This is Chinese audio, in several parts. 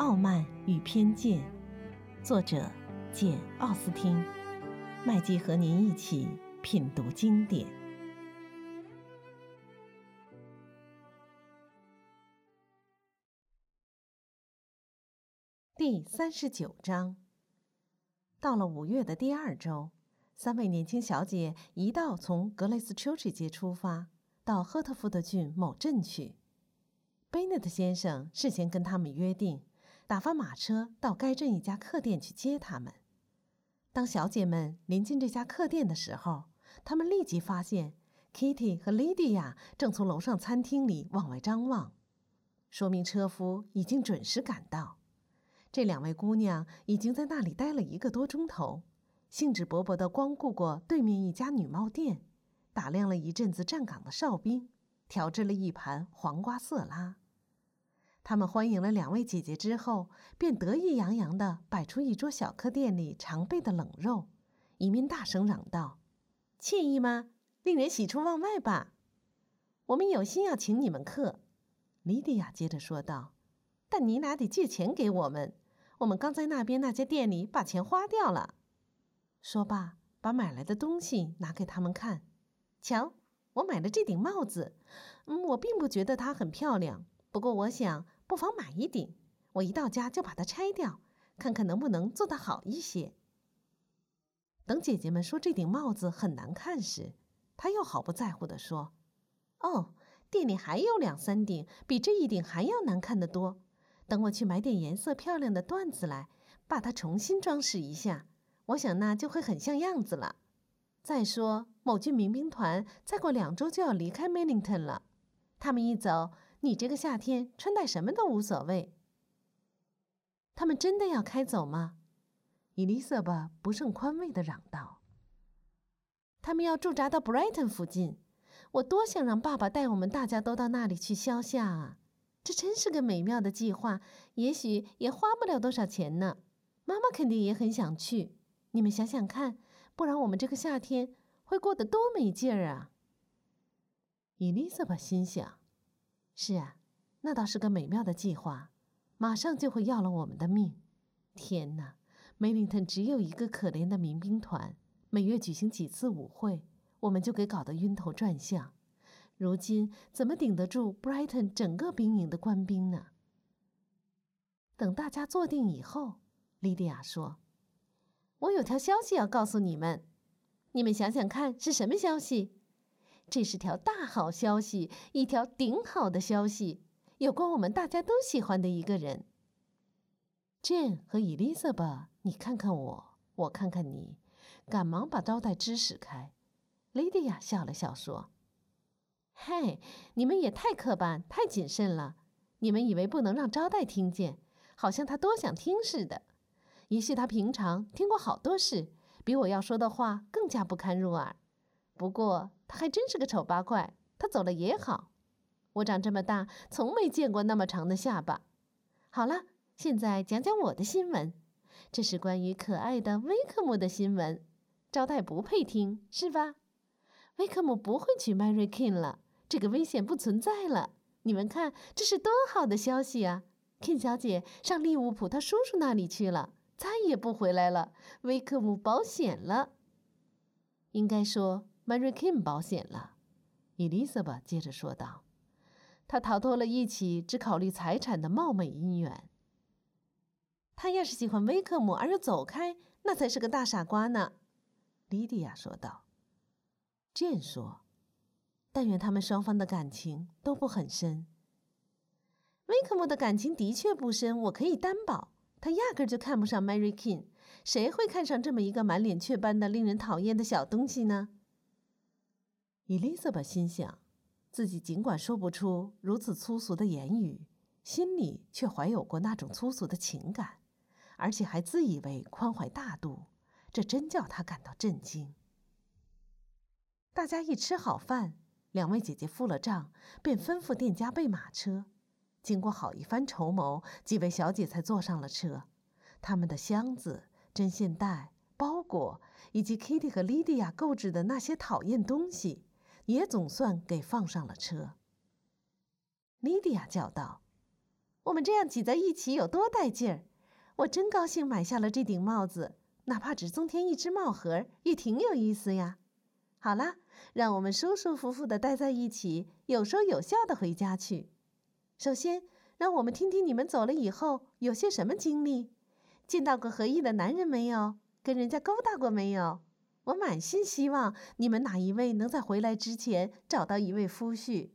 傲慢与偏见》，作者简·奥斯汀。麦基和您一起品读经典。第三十九章。到了五月的第二周，三位年轻小姐一道从格雷斯丘奇街出发，到赫特福德郡某镇去。贝内特先生事先跟他们约定，打发马车到该镇一家客店去接他们。当小姐们临近这家客店的时候，他们立即发现 Kitty 和 Lydia 正从楼上餐厅里往外张望，说明车夫已经准时赶到。这两位姑娘已经在那里待了一个多钟头，兴致勃勃地光顾过对面一家女帽店，打量了一阵子站岗的哨兵，调制了一盘黄瓜色拉。他们欢迎了两位姐姐之后，便得意洋洋地摆出一桌小客店里常备的冷肉，一面大声嚷道：“惬意吗？令人喜出望外吧！我们有心要请你们客。”莉迪亚接着说道：“但你俩得借钱给我们。”我们刚在那边那家店里把钱花掉了。说罢，把买来的东西拿给他们看。瞧，我买了这顶帽子。嗯，我并不觉得它很漂亮，不过我想不妨买一顶。我一到家就把它拆掉，看看能不能做得好一些。等姐姐们说这顶帽子很难看时，她又毫不在乎地说：“哦，店里还有两三顶比这一顶还要难看的多。”等我去买点颜色漂亮的缎子来，把它重新装饰一下，我想那就会很像样子了。再说，某郡民兵团再过两周就要离开 Millington 了，他们一走，你这个夏天穿戴什么都无所谓。他们真的要开走吗？伊丽莎白不胜宽慰地嚷道：“他们要驻扎到 Brighton 附近，我多想让爸爸带我们大家都到那里去消夏啊！”这真是个美妙的计划，也许也花不了多少钱呢。妈妈肯定也很想去。你们想想看，不然我们这个夏天会过得多没劲儿啊！伊丽莎白心想：“是啊，那倒是个美妙的计划，马上就会要了我们的命。天哪，梅林顿只有一个可怜的民兵团，每月举行几次舞会，我们就给搞得晕头转向。”如今怎么顶得住 Brighton 整个兵营的官兵呢？等大家坐定以后，莉迪亚说：“我有条消息要告诉你们，你们想想看是什么消息？这是条大好消息，一条顶好的消息，有关我们大家都喜欢的一个人。Jane 和 Elizabeth，你看看我，我看看你，赶忙把招待支使开。”莉迪亚笑了笑说。嘿，你们也太刻板、太谨慎了。你们以为不能让招待听见，好像他多想听似的。也许他平常听过好多事，比我要说的话更加不堪入耳。不过他还真是个丑八怪。他走了也好。我长这么大，从没见过那么长的下巴。好了，现在讲讲我的新闻。这是关于可爱的威克姆的新闻。招待不配听，是吧？威克姆不会娶 Mary King 了。这个危险不存在了，你们看，这是多好的消息啊！King 小姐上利物浦她叔叔那里去了，再也不回来了。威克姆保险了，应该说 Mary King 保险了。Elizabeth 接着说道：“他逃脱了一起只考虑财产的冒昧姻缘。他要是喜欢威克姆而又走开，那才是个大傻瓜呢。”莉迪亚说道。Jane 说。但愿他们双方的感情都不很深。威克姆的感情的确不深，我可以担保。他压根就看不上 Mary King，谁会看上这么一个满脸雀斑的令人讨厌的小东西呢？Elizabeth 心想，自己尽管说不出如此粗俗的言语，心里却怀有过那种粗俗的情感，而且还自以为宽怀大度，这真叫她感到震惊。大家一吃好饭。两位姐姐付了账，便吩咐店家备马车。经过好一番筹谋，几位小姐才坐上了车。他们的箱子、针线袋、包裹，以及 Kitty 和 Lydia 购置的那些讨厌东西，也总算给放上了车。Lydia 叫道：“我们这样挤在一起有多带劲儿！我真高兴买下了这顶帽子，哪怕只增添一只帽盒，也挺有意思呀。好啦，让我们舒舒服服的待在一起，有说有笑的回家去。首先，让我们听听你们走了以后有些什么经历。见到过合意的男人没有？跟人家勾搭过没有？我满心希望你们哪一位能在回来之前找到一位夫婿。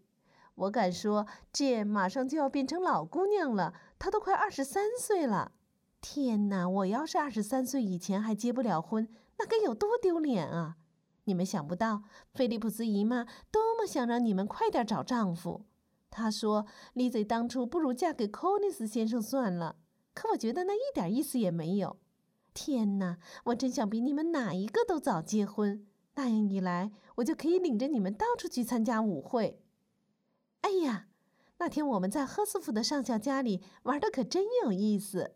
我敢说，这马上就要变成老姑娘了，她都快二十三岁了。天哪！我要是二十三岁以前还结不了婚，那该有多丢脸啊！你们想不到，菲利普斯姨妈多么想让你们快点找丈夫。她说：“丽兹当初不如嫁给寇尼斯先生算了。”可我觉得那一点意思也没有。天哪！我真想比你们哪一个都早结婚，那样一来，我就可以领着你们到处去参加舞会。哎呀，那天我们在赫斯福的上校家里玩的可真有意思。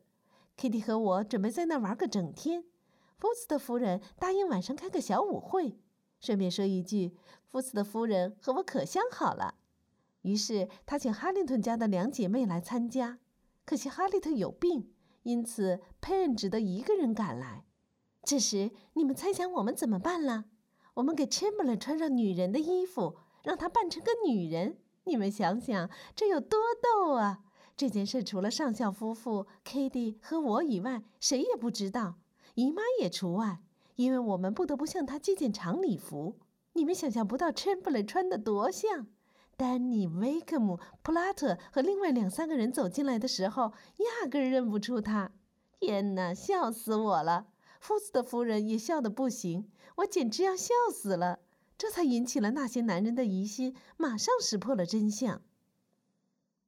Kitty 和我准备在那玩个整天。福斯的夫人答应晚上开个小舞会。顺便说一句，福斯的夫人和我可相好了。于是他请哈林顿家的两姐妹来参加。可惜哈利特有病，因此佩恩只得一个人赶来。这时，你们猜想我们怎么办了？我们给 Chamberlain 穿上女人的衣服，让他扮成个女人。你们想想，这有多逗啊！这件事除了上校夫妇、Kitty 和我以外，谁也不知道，姨妈也除外，因为我们不得不向她借件长礼服。你们想象不到 Chamberlain 穿的多像。丹尼、威克姆、普拉特和另外两三个人走进来的时候，压根认不出他。天哪，笑死我了！夫子的夫人也笑得不行，我简直要笑死了。这才引起了那些男人的疑心，马上识破了真相。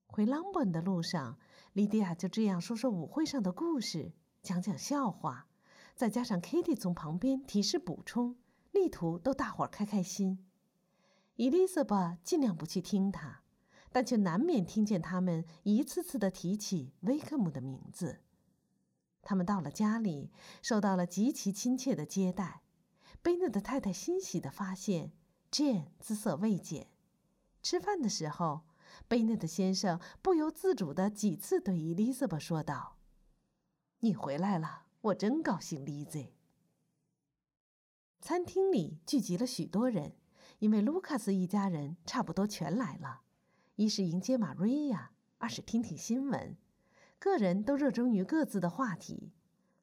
回朗本的路上，莉迪亚就这样说说舞会上的故事，讲讲笑话，再加上 Kitty 从旁边提示补充，力图逗大伙儿开开心。伊丽莎白尽量不去听他，但却难免听见他们一次次的提起威克姆的名字。他们到了家里，受到了极其亲切的接待。贝内的太太欣喜地发现，Jane 姿色未减。吃饭的时候，贝内的先生不由自主地几次对伊丽莎白说道：“你回来了，我真高兴，丽兹。”餐厅里聚集了许多人，因为卢卡斯一家人差不多全来了。一是迎接玛瑞亚，二是听听新闻，个人都热衷于各自的话题。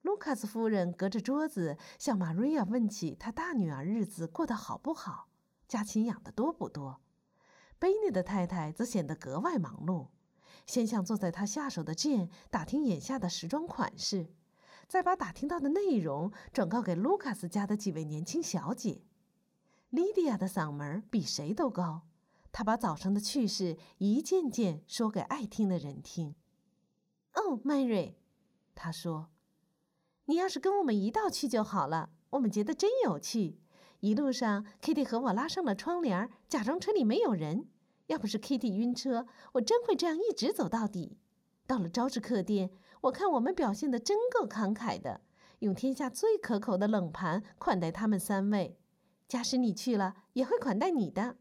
卢卡斯夫人隔着桌子向玛瑞亚问起她大女儿日子过得好不好，家禽养得多不多。贝尼的太太则显得格外忙碌，先向坐在她下手的剑打听眼下的时装款式，再把打听到的内容转告给卢卡斯家的几位年轻小姐。莉迪亚的嗓门比谁都高，她把早上的趣事一件件说给爱听的人听。哦，Mary，她说。你要是跟我们一道去就好了，我们觉得真有趣。一路上，Kitty 和我拉上了窗帘，假装车里没有人。要不是 Kitty 晕车，我真会这样一直走到底。到了招致客店，我看我们表现的真够慷慨的，用天下最可口的冷盘款待他们三位。假使你去了，也会款待你的。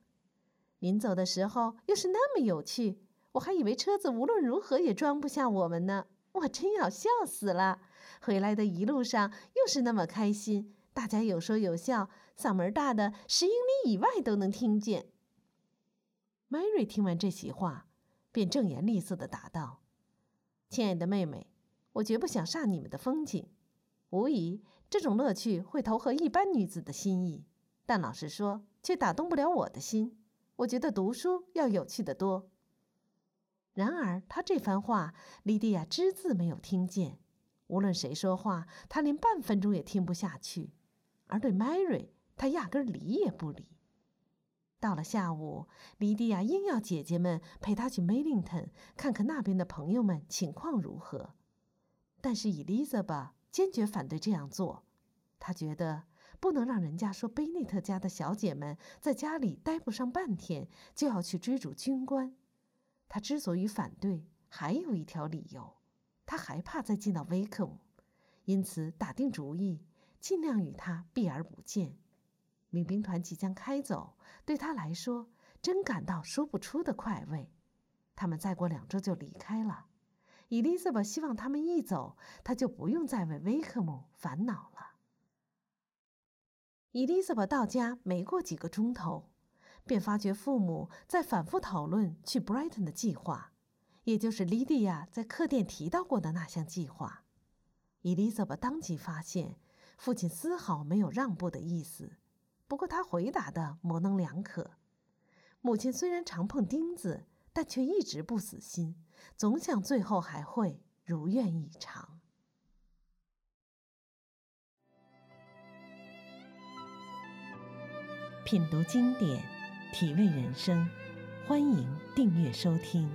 临走的时候，又是那么有趣，我还以为车子无论如何也装不下我们呢。我真要笑死了。回来的一路上又是那么开心，大家有说有笑，嗓门大的十英里以外都能听见。Mary 听完这席话，便正言厉色的答道：“亲爱的妹妹，我绝不想煞你们的风景。无疑，这种乐趣会投合一般女子的心意，但老实说，却打动不了我的心。我觉得读书要有趣得多。”然而，他这番话，莉迪亚只字没有听见。无论谁说话，他连半分钟也听不下去；而对 Mary，他压根理也不理。到了下午，莉迪亚硬要姐姐们陪她去 Millington 看看那边的朋友们情况如何，但是 Elizabeth 坚决反对这样做。她觉得不能让人家说贝内特家的小姐们在家里待不上半天，就要去追逐军官。她之所以反对，还有一条理由。他害怕再见到威克姆，因此打定主意，尽量与他避而不见。民兵团即将开走，对他来说真感到说不出的快慰。他们再过两周就离开了，伊丽莎白希望他们一走，她就不用再为威克姆烦恼了。伊丽莎白到家没过几个钟头，便发觉父母在反复讨论去 Brighton 的计划，也就是莉迪亚在客店提到过的那项计划。伊丽莎白当即发现，父亲丝毫没有让步的意思。不过他回答的模棱两可。母亲虽然常碰钉子，但却一直不死心，总想最后还会如愿以偿。品读经典，体味人生，欢迎订阅收听。